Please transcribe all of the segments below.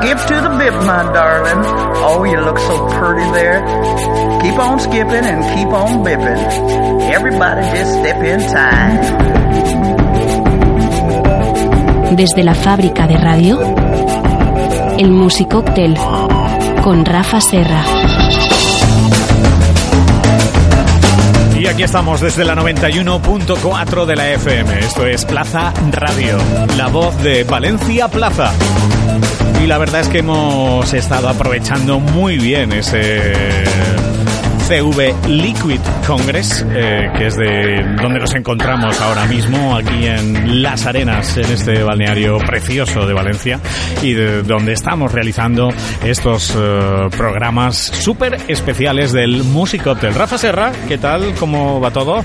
Skip to the bip, my darling. Oh, you look so pretty there. Keep on skipping and keep on bipping. Everybody just step in time. Desde la fábrica de radio, el Musicóctel con Rafa Serra. Y aquí estamos desde la 91.4 de la FM. Esto es Plaza Radio, la voz de Valencia Plaza. Y la verdad es que hemos estado aprovechando muy bien ese CV Liquid Congress, eh, que es de donde nos encontramos ahora mismo, aquí en Las Arenas, en este balneario precioso de Valencia, y de donde estamos realizando estos eh, programas súper especiales del Music Hotel. Rafa Serra, ¿qué tal? ¿Cómo va todo?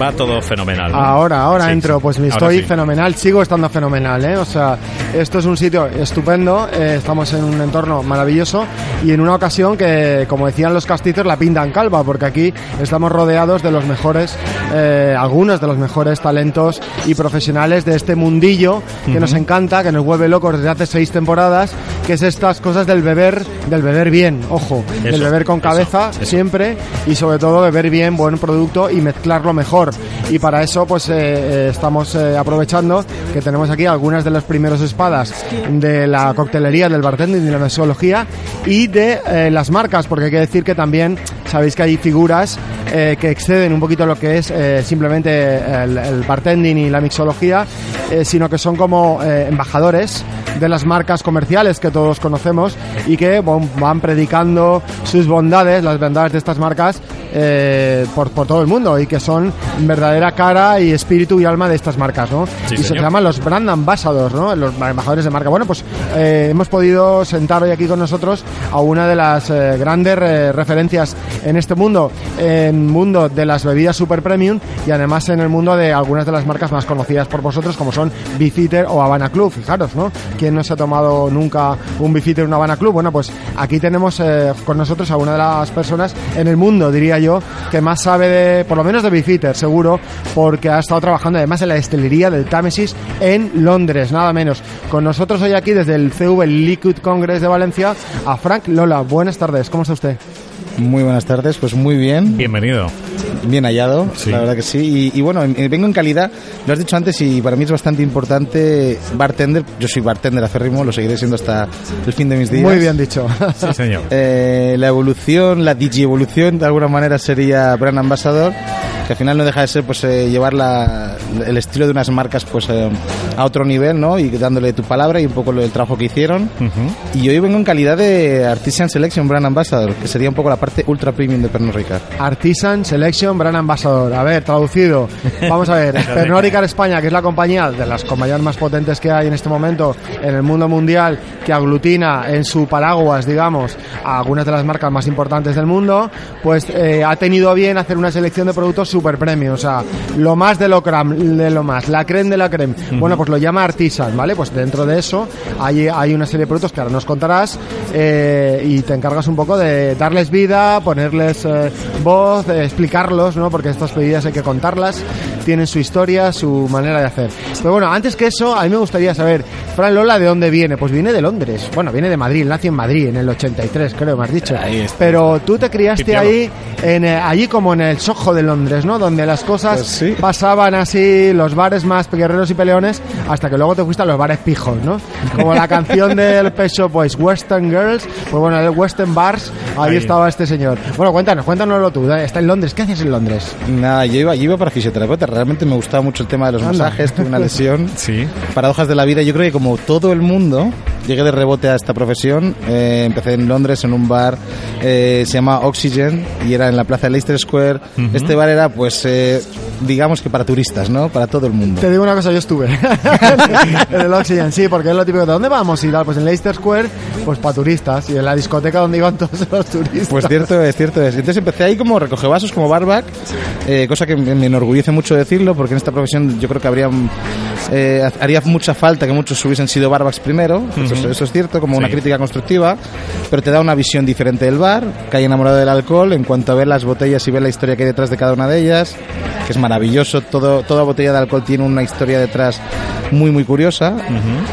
Va todo fenomenal. ¿no? Ahora, ahora Sí, entro, pues me estoy sí. fenomenal, sigo estando fenomenal, ¿eh? O sea, esto es un sitio estupendo, eh, estamos en un entorno maravilloso y en una ocasión que, como decían los castizos, la pintan calva, porque aquí estamos rodeados de los mejores, eh, algunos de los mejores talentos y profesionales de este mundillo que nos encanta, que nos vuelve locos desde hace seis temporadas, que es estas cosas del beber, del beber bien, ojo, del beber con eso, cabeza eso. siempre y sobre todo beber bien buen producto y mezclarlo mejor y para eso pues eh, eh, estamos eh, aprovechando que tenemos aquí algunas de los primeros espadas de la coctelería del bartending de la mixología y de las marcas porque hay que decir que también sabéis que hay figuras que exceden un poquito lo que es simplemente el, bartending y la mixología sino que son como embajadores de las marcas comerciales que todos conocemos y que van predicando sus bondades, las bondades de estas marcas eh, por, por todo el mundo y que son verdadera cara y espíritu y alma de estas marcas, ¿no? Sí, y se llaman los brand ambassadors, ¿no? Los embajadores de marca. Bueno, pues eh, hemos podido sentar hoy aquí con nosotros a una de las eh, grandes eh, referencias en este mundo, en mundo de las bebidas super premium y además en el mundo de algunas de las marcas más conocidas por vosotros como son Bifitter o Habana Club, fijaros, ¿no? ¿Quién no se ha tomado nunca un Bifitter o un Habana Club? Bueno, pues aquí tenemos eh, con nosotros a una de las personas en el mundo, diría yo, que más sabe de, por lo menos de Bifitter, seguro, porque ha estado trabajando además en la destilería del Támesis en Londres, nada menos. Con nosotros hoy aquí desde el CV Liquid Congress de Valencia a Frank Lola. Buenas tardes, ¿cómo está usted? Muy buenas tardes, pues muy bien, Bienvenido. bien hallado, Sí. la verdad que sí. Y, y bueno, eh, vengo en calidad, lo has dicho antes y para mí es bastante importante bartender. Yo soy bartender acérrimo, lo seguiré siendo hasta el fin de mis días. Muy bien dicho. Sí, señor. Eh, la evolución, la digievolución, de alguna manera sería brand ambassador, que al final no deja de ser pues eh, llevar la- el estilo de unas marcas pues eh, a otro nivel, ¿no? Y dándole tu palabra y un poco lo del trabajo que hicieron. Ujú. Y hoy vengo en calidad de Artisan Selection Brand Ambassador, que sería un poco la parte ultra premium de Pernod Ricard. Artisan Selection Brand Ambassador. A ver, traducido. Vamos a ver. Pernod Ricard España, que es la compañía de las compañías más potentes que hay en este momento en el mundo mundial, que aglutina en su paraguas, digamos, a algunas de las marcas más importantes del mundo, pues eh, ha tenido a bien hacer una selección de productos super premium. O sea, lo más de lo creme, de lo más, la creme de la creme. Bueno, pues lo llama Artisan, ¿vale? Pues dentro de eso hay, hay una serie de productos que ahora nos contarás eh, y te encargas un poco de darles vida, ponerles eh, voz, eh, explicarlos, ¿no? Porque estas bebidas hay que contarlas, tienen su historia, su manera de hacer. Pero bueno, antes que eso, a mí me gustaría saber, Fran Lola, ¿de dónde viene? Pues viene de Londres. Bueno, viene de Madrid, nació en Madrid en el 83, creo, me has dicho. Ahí está. Pero tú te criaste ahí, en, eh, allí como en el Soho de Londres, ¿no? Donde las cosas Pues sí. pasaban así, los bares más guerreros y peleones, hasta que luego te fuiste a los bares pijos, ¿no? Como la canción del Pecho Boys, Western Girls, pues bueno, el Western Bars, ahí, Ahí. estaba este señor. Bueno, cuéntanos, cuéntanoslo tú, está en Londres, ¿qué haces en Londres? Nada, yo iba, yo iba para fisioterapeuta, realmente me gustaba mucho el tema de los Anda. masajes, tuve una lesión. Sí. Paradojas de la vida, yo creo que como todo el mundo, llegué de rebote a esta profesión, eh, empecé en Londres en un bar, eh, se llama Oxygen, y era en la plaza de Leicester Square. Este bar era, pues, eh, digamos que para turistas, ¿no? Para todo el mundo. Te digo una cosa, yo estuve en el Oxygen, sí, porque es lo típico, ¿de dónde vamos? Y tal, pues en Leicester Square, pues para turistas, y en la discoteca donde iban todos los turistas. Pues cierto es, cierto es. Entonces empecé ahí como recoge vasos, como barback, eh, cosa que me me enorgullece mucho decirlo, porque en esta profesión yo creo que habría, eh, haría mucha falta que muchos hubiesen sido barbacks primero, eso, es- eso es cierto, como una crítica constructiva, pero te da una visión diferente del bar, que hay enamorado del alcohol, en cuanto a ver las botellas y ver la historia que hay detrás de cada una de ellas. que es maravilloso. Todo, toda botella de alcohol tiene una historia detrás muy, muy curiosa.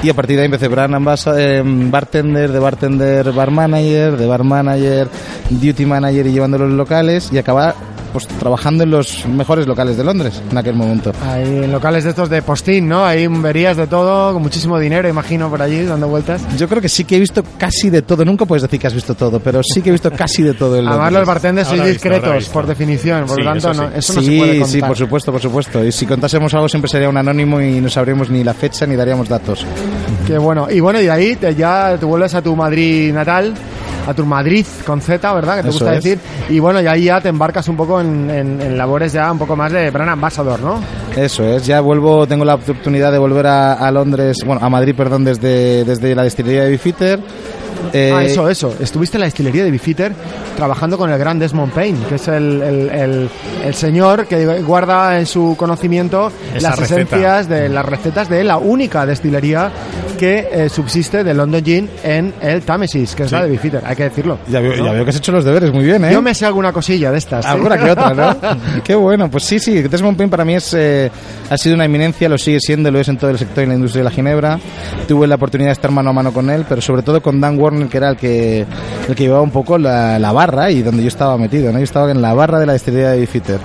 Y a partir de ahí empecé brand eh, bartender, de bartender, bar manager, de bar manager, duty manager y llevando los locales y acabar pues trabajando en los mejores locales de Londres en aquel momento. En locales de estos de postín, ¿no? Ahí verías de todo, con muchísimo dinero, imagino, por allí, dando vueltas. Yo creo que sí que he visto casi de todo. Nunca puedes decir que has visto todo, pero sí que he visto casi de todo. en Además, los bartenders sois discretos, visto. por definición, por Sí, lo tanto, eso no, sí. eso no sí, se puede contar. sí, por supuesto, por supuesto. Y si contásemos algo siempre sería un anónimo y no sabríamos ni la fecha ni daríamos datos. Qué bueno. Y bueno, y de ahí te, ya te vuelves a tu Madrid natal, a tu Madrid con Z, ¿verdad? Que te Eso gusta es. decir. Y bueno, y ahí ya te embarcas un poco en, en- en labores ya un poco más de brand ambassador, ¿no? Eso es, ya vuelvo, tengo la oportunidad de volver a, a Londres, bueno, a Madrid, perdón, desde, desde la destilería de Bifitter. Eh, ah, eso, eso. Estuviste en la destilería de Bifitter trabajando con el gran Desmond Payne, que es el, el- el- el señor que guarda en su conocimiento Esa las receta. esencias de las recetas de la única destilería que eh, subsiste de London Gin en el Támesis, que es Sí. la de Bifitter, hay que decirlo. Ya veo, ya veo que has hecho los deberes muy bien, ¿eh? Yo me sé alguna cosilla de estas. ¿sí? Alguna que otra, ¿no? Qué bueno, pues sí, sí, Desmond Payne para mí es, eh, ha sido una eminencia, lo sigue siendo, lo es en todo el sector y la industria de la ginebra. Tuve la oportunidad de estar mano a mano con él, pero sobre todo con Dan Warner, que era el que, el que llevaba un poco la, la barra y donde yo estaba metido, ¿no? Yo estaba en la barra de la destilería de Bifitter.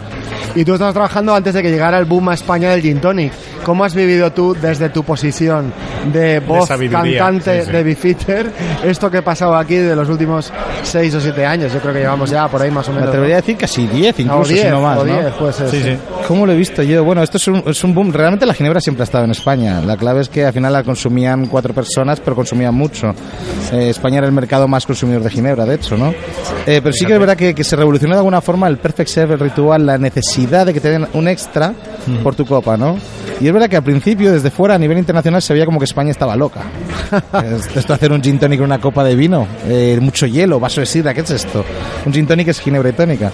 Y tú estabas trabajando antes de que llegara el boom a España del gin tonic. ¿Cómo has vivido tú desde tu posición de voz sabiduría, cantante sí, sí. de Bifitter esto que ha pasado aquí de los últimos 6 o 7 años? Yo creo que llevamos ya por ahí más o Me menos. atrevería a decir casi 10 ¿no? incluso, 10, si no más, o ¿no? 10, puede ser, Sí, sí. ¿Cómo lo he visto yo? Bueno, esto es un, es un boom. Realmente la ginebra siempre ha estado en España. La clave es que al final la consumían cuatro personas, pero consumían mucho. Eh, España era el mercado más consumidor de ginebra, de hecho, ¿no? Eh, pero sí que es verdad que, que se revolucionó de alguna forma el perfect serve, el ritual, la necesidad de que te den un extra por tu copa, ¿no? Y es verdad que al principio, desde fuera, a nivel internacional, se veía como que España estaba loca. Es- esto de hacer un gin tonic con una copa de vino, eh, mucho hielo, vaso de sidra, ¿qué es esto? Un gin tonic es ginebra y tónica.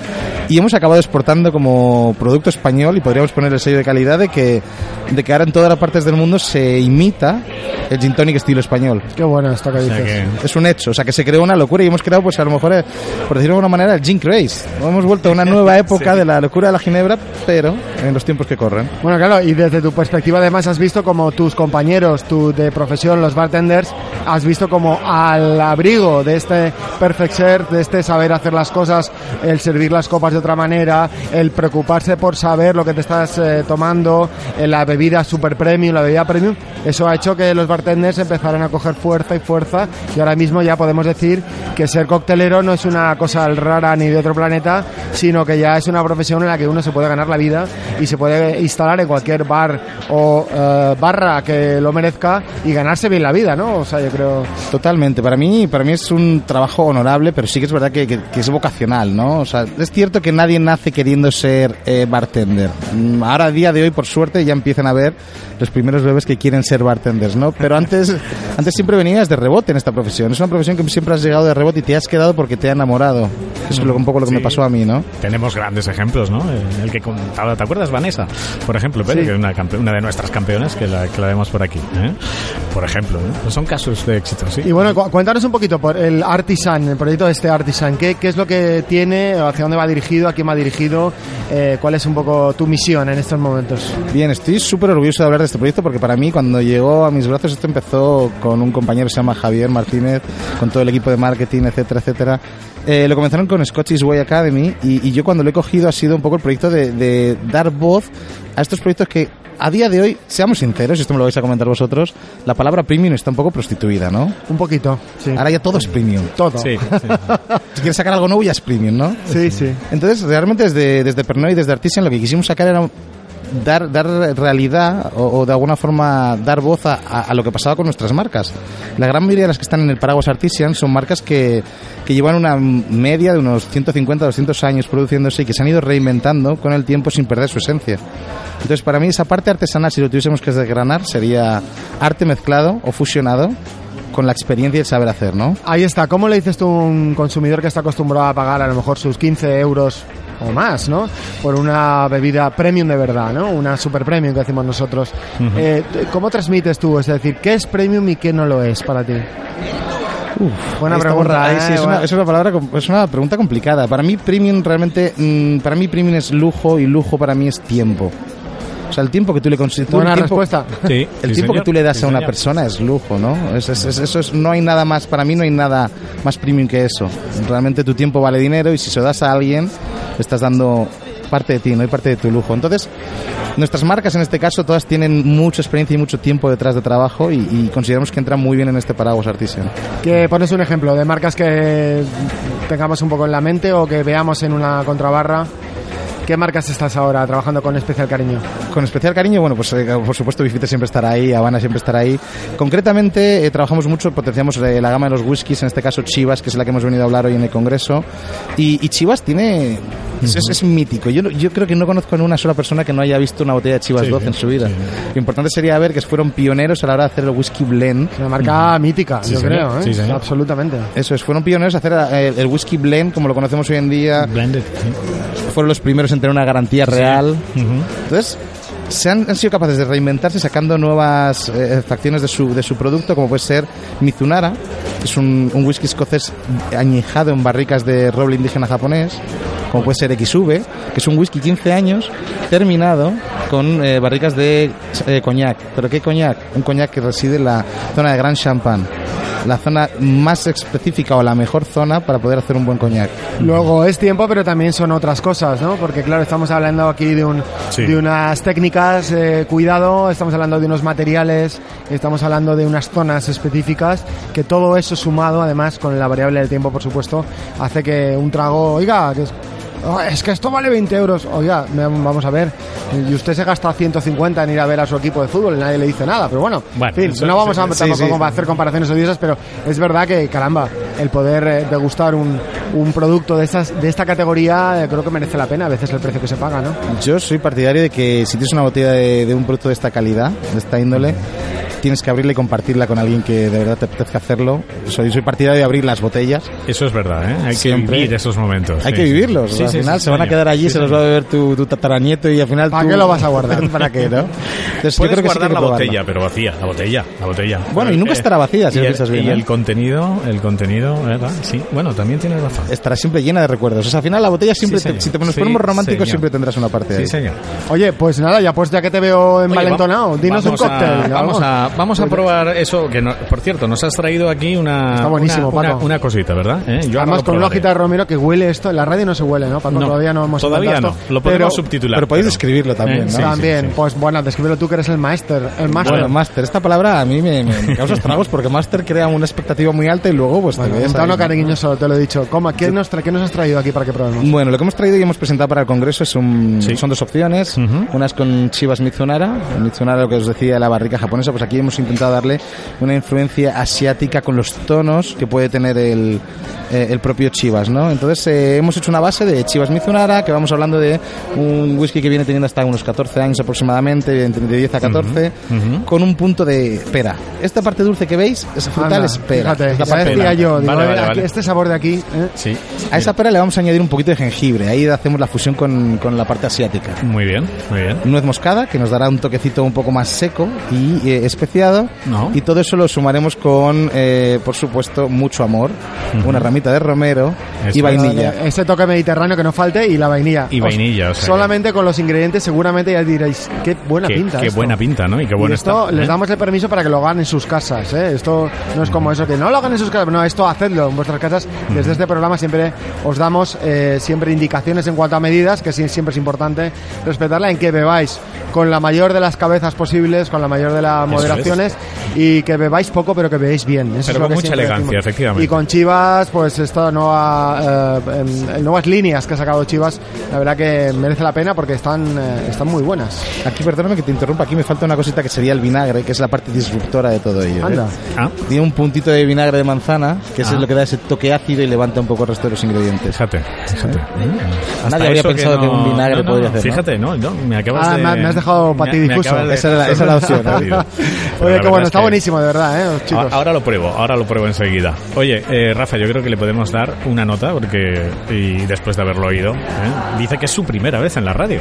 Y hemos acabado exportando como producto español y podríamos poner el sello de calidad de que, de que ahora en todas las partes del mundo se imita el gin tonic estilo español. Qué bueno esto que O dices. sea que- Es un hecho, o sea que se creó una locura y hemos creado, pues a lo mejor, eh, por decirlo de alguna manera, el gin craze. Hemos vuelto a una nueva época de la locura de la ginebra, pero en los tiempos que corren. Bueno, claro, y desde tu perspectiva además has visto como tus compañeros, tu de profesión, los bartenders, has visto como al abrigo de este perfect serve, de este saber hacer las cosas, el servir las copas de otra manera, el preocuparse por saber lo que te estás eh, tomando, eh, la bebida super premium, la bebida premium, eso ha hecho que los bartenders empezaran a coger fuerza y fuerza y ahora mismo ya podemos decir que ser coctelero no es una cosa rara ni de otro planeta, sino que ya es una profesión en la que uno se puede ganar la vida y se puede instalar en cualquier bar o eh, barra que lo merezca y ganarse bien la vida, ¿no? O sea, yo creo... Totalmente. Para mí, para mí es un trabajo honorable, pero sí que es verdad que, es vocacional, ¿no? O sea, es cierto que nadie nace queriendo ser eh, bartender. Mm, Ahora, a día de hoy, por suerte, ya empiezan a ver los primeros bebés que quieren ser bartenders, ¿no? Pero antes, antes siempre venías de rebote en esta profesión. Es una profesión que siempre has llegado de rebote y te has quedado porque te ha enamorado. Eso es lo- un poco lo que Sí. me pasó a mí, ¿no? Tenemos grandes ejemplos, ¿no? El que contaba, ¿te acuerdas, Vanessa? Por ejemplo, Sí. que es una, una de nuestras campeonas que la, que la vemos por aquí. ¿eh? Por ejemplo, ¿no? son casos de éxito, sí. Y bueno, cu- cuéntanos un poquito por el Artisan, el proyecto de este Artisan, ¿qué, qué es lo que tiene, hacia dónde va dirigido, a quién va dirigido, eh, cuál es un poco tu misión en estos momentos? Bien, estoy súper orgulloso de hablar de este proyecto porque para mí cuando llegó a mis brazos esto empezó con un compañero que se llama Javier Martínez, con todo el equipo de marketing, etcétera, etcétera. Eh, lo comenzaron con Scottish Way Academy y, y yo cuando lo he cogido ha sido un poco el proyecto de, de dar voz a estos proyectos que a día de hoy, seamos sinceros, y esto me lo vais a comentar vosotros, la palabra premium está un poco prostituida, ¿no? Un poquito, sí. Ahora ya todo es premium. Todo. Sí, sí. Si quieres sacar algo nuevo ya es premium, ¿no? Sí, sí. Entonces, realmente desde, desde Pernod y desde Artisan lo que quisimos sacar era dar, dar realidad o, de alguna forma dar voz a lo que pasaba con nuestras marcas. La gran mayoría de las que están en el paraguas Artisan son marcas que, que llevan una media de unos 150, 200 años produciéndose y que se han ido reinventando con el tiempo sin perder su esencia. Entonces, para mí esa parte artesanal, si lo tuviésemos que desgranar, sería arte mezclado o fusionado con la experiencia y el saber hacer, ¿no? Ahí está. ¿Cómo le dices tú a un consumidor que está acostumbrado a pagar a lo mejor sus 15 euros o más, ¿no? Por una bebida premium de verdad, ¿no? Una super premium que decimos nosotros. Eh, ¿Cómo transmites tú? Es decir, ¿qué es premium y qué no lo es para ti? Buena Ahí estamos, pregunta, ahí ¿eh? sí, es, una, Buena- es una palabra, es una pregunta complicada. Para mí premium realmente, mm, para mí premium es lujo y lujo para mí es tiempo. O sea, el tiempo que tú le consideras. Buena respuesta. Sí, El sí, tiempo señor. que tú le das Sí, a una señor. persona es lujo, ¿no? Es- es- es- eso es, no hay nada más, para mí no hay nada más premium que eso. Realmente tu tiempo vale dinero y si se lo das a alguien, estás dando parte de ti, no hay parte de tu lujo. Entonces, nuestras marcas en este caso todas tienen mucha experiencia y mucho tiempo detrás de trabajo y, y consideramos que entran muy bien en este paraguas artisan. Que pones un ejemplo de marcas que tengamos un poco en la mente o que veamos en una contrabarra. ¿Qué marcas estás ahora trabajando con especial cariño? Con especial cariño, bueno, pues eh, por supuesto Bifite siempre estará ahí, Habana siempre estará ahí. Concretamente eh, trabajamos mucho, potenciamos eh, la gama de los whiskies, en este caso Chivas, que es la que hemos venido a hablar hoy en el Congreso. Y, y Chivas tiene... Es, es- es mítico. Yo, yo creo que no conozco a una sola persona que no haya visto una botella de Chivas Sí, 12 en su vida. sí. Lo importante sería ver que fueron pioneros a la hora de hacer el whisky blend. Una marca mítica, Sí, yo señor. creo, ¿eh? Sí, señor. Absolutamente. Eso es, fueron pioneros a hacer eh, el whisky blend como lo conocemos hoy en día. Blended. Sí. Fueron los primeros en tener una garantía real. Ujú. Entonces, se han, han sido capaces de reinventarse sacando nuevas eh, facciones de su, de su producto, como puede ser Mizunara, que es un, un whisky escocés añejado en barricas de roble indígena japonés, como puede ser XV, que es un whisky 15 años terminado con eh, barricas de eh, coñac. ¿Pero qué coñac? Un coñac que reside en la zona de Gran Champagne. La zona más específica o la mejor zona para poder hacer un buen coñac. Luego es tiempo, pero también son otras cosas, ¿no? Porque claro, estamos hablando aquí de, un, Sí. de unas técnicas, eh, cuidado, estamos hablando de unos materiales, estamos hablando de unas zonas específicas, que todo eso sumado, además, con la variable del tiempo, por supuesto, hace que un trago, oiga, que es, oh, es que esto vale 20 euros, oiga, vamos a ver, y usted se gasta 150 en ir a ver a su equipo de fútbol y nadie le dice nada, pero bueno, Bueno, en fin, eso- no vamos a sí, tampoco sí. a hacer comparaciones odiosas, pero es verdad que, caramba, el poder eh, degustar un, un producto de, estas, de esta categoría eh, creo que merece la pena a veces el precio que se paga, ¿no? Yo soy partidario de que si tienes una botella de, de un producto de esta calidad, de esta índole, tienes que abrirla y compartirla con alguien que de verdad te apetezca hacerlo. Soy, soy partidario de abrir las botellas. Eso es verdad, ¿eh? Hay Siempre. que vivir esos momentos. Hay sí, que sí. vivirlos. Sí, al sí, final sí, se van a quedar allí, Sí, se los va a beber tu, tu tataranieto y al final ¿Para tú- qué lo vas a guardar? ¿Para qué, no? Entonces, yo Puedes creo que sí guardar que la probarlo. botella, pero vacía, la botella, la botella. Bueno, y nunca Eh, estará vacía, si y lo piensas bien, Y ¿eh? el contenido, el contenido, ¿verdad? Sí, bueno, también tiene razón. Estará siempre llena de recuerdos. O sea, al final la botella siempre, Sí, te- si te nos Sí, ponemos románticos, señor. siempre tendrás una parte de Sí, ahí. señor. Oye, pues nada, ya pues ya que te veo envalentonado, va- dinos un vamos a- cóctel. ¿no? vamos a, vamos a probar eso, que no- por cierto, nos has traído aquí una, Está buenísimo, una, una- Paco. una cosita, ¿verdad? ¿Eh? Yo Además con una de romero que huele esto, en la radio no se huele, ¿no, Paco? No, todavía no hemos todavía no. esto, Lo podemos pero- subtitular. pero podéis escribirlo también, ¿no? Sí, sí, También, sí. pues bueno, descríbelo tú que eres el máster, el máster. Bueno, Master, esta palabra a mí me, me- me causa estragos porque Master crea una expectativa muy alta y luego pues Bueno, te ves tono cariñoso, te lo he dicho. Coma, ¿qué, nos tra- ¿Qué nos has traído aquí para que probemos? Bueno, lo que hemos traído y hemos presentado para el Congreso es un- Sí. son dos opciones. Ujú. Una es con Chivas Mizunara. Mizunara, lo que os decía, la barrica japonesa. Pues aquí hemos intentado darle una influencia asiática con los tonos que puede tener el, eh, el propio Chivas, ¿no? Entonces eh, hemos hecho una base de Chivas Mizunara, que vamos hablando de un whisky que viene teniendo hasta unos 14 años aproximadamente, de 10 a 14, ujú. con un punto de pera. Esta parte dulce que veis, esa frutal Anda, es pera. Fíjate, la parte blanca. yo, digo, Vale, vale, aquí- vale. este sabor de aquí, ¿eh? Sí. A esa pera le vamos a añadir un poquito de jengibre. Ahí hacemos la fusión con, con la parte asiática. Muy bien, muy bien. Nuez moscada, que nos dará un toquecito un poco más seco y eh, especiado. No. Y todo eso lo sumaremos con, eh, por supuesto, mucho amor, una ramita de romero Eso y vainilla. Vale, Ese toque mediterráneo que no falte y la vainilla. Y vainilla, o sea Solamente con los ingredientes seguramente ya diréis, qué buena Qué, pinta qué esto. buena pinta, ¿no? Y qué Y bueno esto está. les ¿eh? damos el permiso para que lo hagan en sus casas, ¿eh? Esto no es como eso que no lo hagan en sus casas, no, esto hacedlo en vuestras casas. Desde este programa siempre os damos eh, siempre indicaciones en cuanto a medidas, que sí- siempre es importante respetarla, en que bebáis con la mayor de las cabezas posibles, con la mayor de las moderaciones y que bebáis poco pero que bebéis bien. Eso Pero es lo con que mucha elegancia, decimos. efectivamente. Y con Chivas, pues esta nueva, eh, nuevas líneas que ha sacado Chivas, la verdad que merece la pena porque están, eh, están muy buenas. Aquí, perdóname que te interrumpa, aquí me falta una cosita que sería el vinagre, que es la parte disruptora de todo ello. ¿eh? Anda. Ah, Tiene un puntito de vinagre de manzana, que Ah. es lo que da ese toque ácido y levanta un poco el resto de los ingredientes. fíjate, fíjate. Hasta Nadie habría pensado que un vinagre no, no, podría hacer, ¿no? Fíjate, no, no, me acabas Ah, de... me- me has dejado pa' ti me- me difuso. acabas de Esa era esa era la opción, ¿no? Oye, bueno, es está que- buenísimo, de verdad, ¿eh, chicos? Ahora lo pruebo, ahora lo pruebo enseguida. Oye, eh, Rafa, yo creo que le podemos dar una nota porque y después de haberlo oído, ¿eh? dice que es su primera vez en la radio.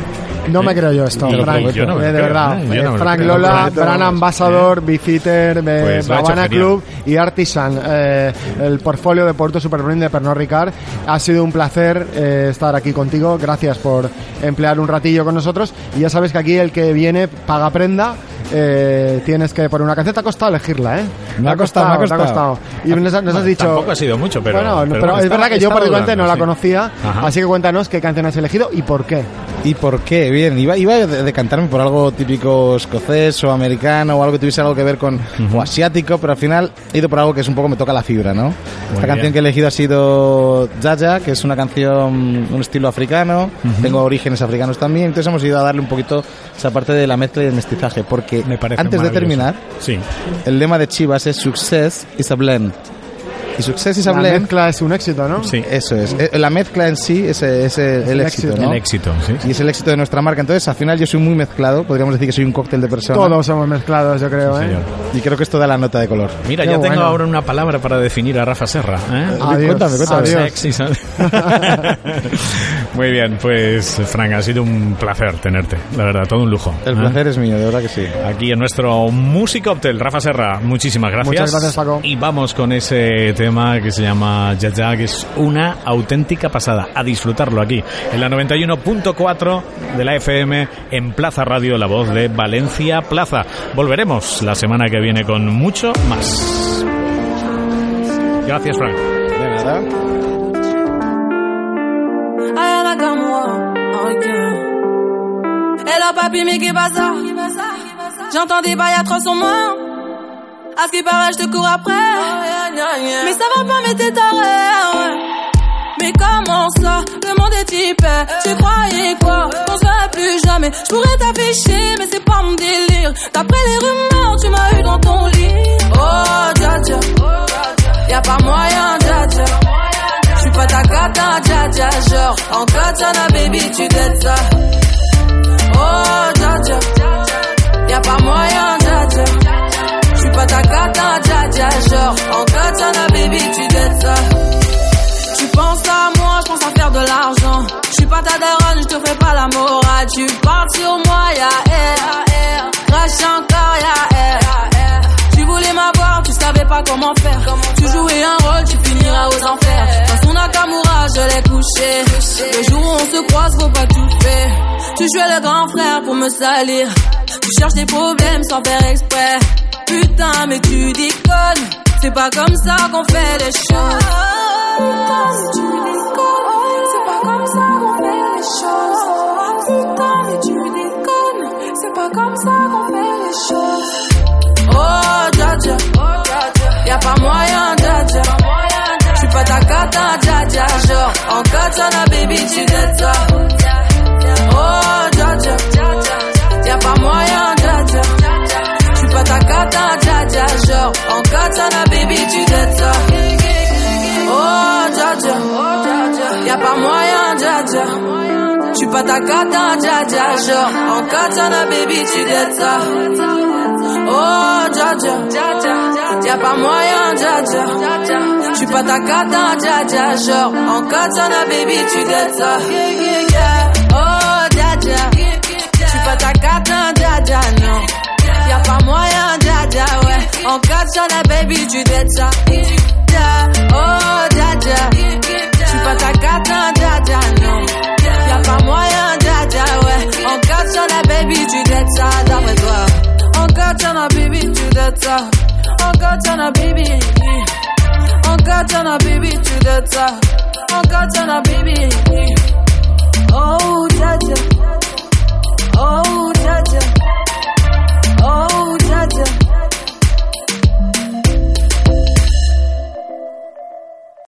No me creo yo esto, Yo Frank. no me eh, de verdad. ¿eh? Yo Eh, no Frank creo. Lola, Brand vamos. Ambassador, Visiter, eh, Pues Habana. Club y Artisan. eh, el portfolio de Puerto Superbrand de Pernod Ricard. Ha sido un placer eh, estar aquí contigo. Gracias por emplear un ratillo con nosotros. Y ya sabes que aquí el que viene paga prenda. eh, tienes que poner una canción. Te ha costado elegirla, ¿eh? Me ha costado, me ha costado. Y nos, has- nos has dicho. Tampoco ha sido mucho, pero. bueno, es verdad que yo particularmente no la sí. conocía. Ajá. Así que cuéntanos qué canción has elegido y por qué. ¿Y por qué? Bien, iba, iba a de- decantarme por algo típico escocés o americano o algo que tuviese algo que ver con o asiático, pero al final he ido por algo que es un poco me toca la fibra, ¿no? Esta bien. canción que he elegido ha sido Jaja, que es una canción, un estilo africano, tengo orígenes africanos también, entonces hemos ido a darle un poquito esa parte de la mezcla y el mestizaje, porque Me antes de terminar, Sí. el lema de Chivas es Success is a blend. Y Success is a La blend, mezcla es un éxito, ¿no? Sí. eso es. Eh, La mezcla en sí es, es el, el el éxito, éxito. ¿no? El éxito, sí. Y es el éxito de nuestra marca. Entonces, al final yo soy muy mezclado. Podríamos decir que soy un cóctel de personas. Todos somos mezclados, yo creo, ¿eh? Señor. Y creo que esto da la nota de color. Mira, Qué ya tengo ahora una palabra para definir a Rafa Serra. ¿eh? Adiós, Cuéntame, cuéntame. adiós. Sexy, ¿sabes? Muy bien, pues Frank, ha sido un placer tenerte, la verdad, todo un lujo. El ¿eh? placer es mío, de verdad que sí. Aquí en nuestro Música Hotel, Rafa Serra, muchísimas gracias. Muchas gracias, Paco. Y vamos con ese tema que se llama Ya Ya, que es una auténtica pasada. A disfrutarlo aquí, en la 91.4 de la FM, en Plaza Radio, la voz de Valencia Plaza. Volveremos la semana que viene con mucho más. Gracias, Frank. De nada. Hello papi, mais qui? J'entends des bails atroces. À ce qui paraît, je te cours après. Mais ça va pas, mais t'es taré. Mais comment ça? Le monde est hyper. Tu croyais quoi? On se verrait plus jamais. Je pourrais t'afficher, mais c'est pas mon délire. D'après les rumeurs, tu m'as eu dans ton lit. Oh, dja dja. Y'a pas moyen, dja dja. Je suis pas ta cata, dja dja, genre En katana, baby, tu t'aides ça Oh, dja dja Y'a pas moyen, pas ta dja genre En baby, tu t'aides ça Tu penses à moi, je pense à faire de l'argent Je suis pas ta daronne, je te fais pas la morale Tu parles sur moi, y'a air Crash encore, y'a air tu voulais m'avoir, tu savais pas comment faire. Tu jouais un rôle, tu finiras aux enfers. Dans son Nakamura, je l'ai couché. Le jour où on se croise, faut pas tout faire. Tu jouais le grand frère pour me salir. Tu cherches des problèmes sans faire exprès. Putain, mais tu déconnes. C'est pas comme ça qu'on fait les choses. Putain, mais tu déconnes. C'est pas comme ça qu'on fait les choses. Putain, mais tu déconnes. C'est pas comme ça qu'on fait les choses. Oh, dja dja. Y'a pas moyen, dja dja. J'suis pas ta cata, dja dja. Genre, en katana, baby, tu t'aides pas ta cata, dja dja. Genre, en katana, baby, tu t'aides ça. Oh, dja dja, y'a pas moyen, dja dja. J'suis pas ta cata, dja dja. Genre, en katana, baby, tu t'aides ça. Oh, dja dja, j'suis pas ta cata, dja dja, non. Y'a pas moyen, dja dja, ouais. En katana, baby, tu top. Oh God, turn a baby. Oh God, turn a baby to the top. Oh God, turn a baby. Oh, Jaja. Oh,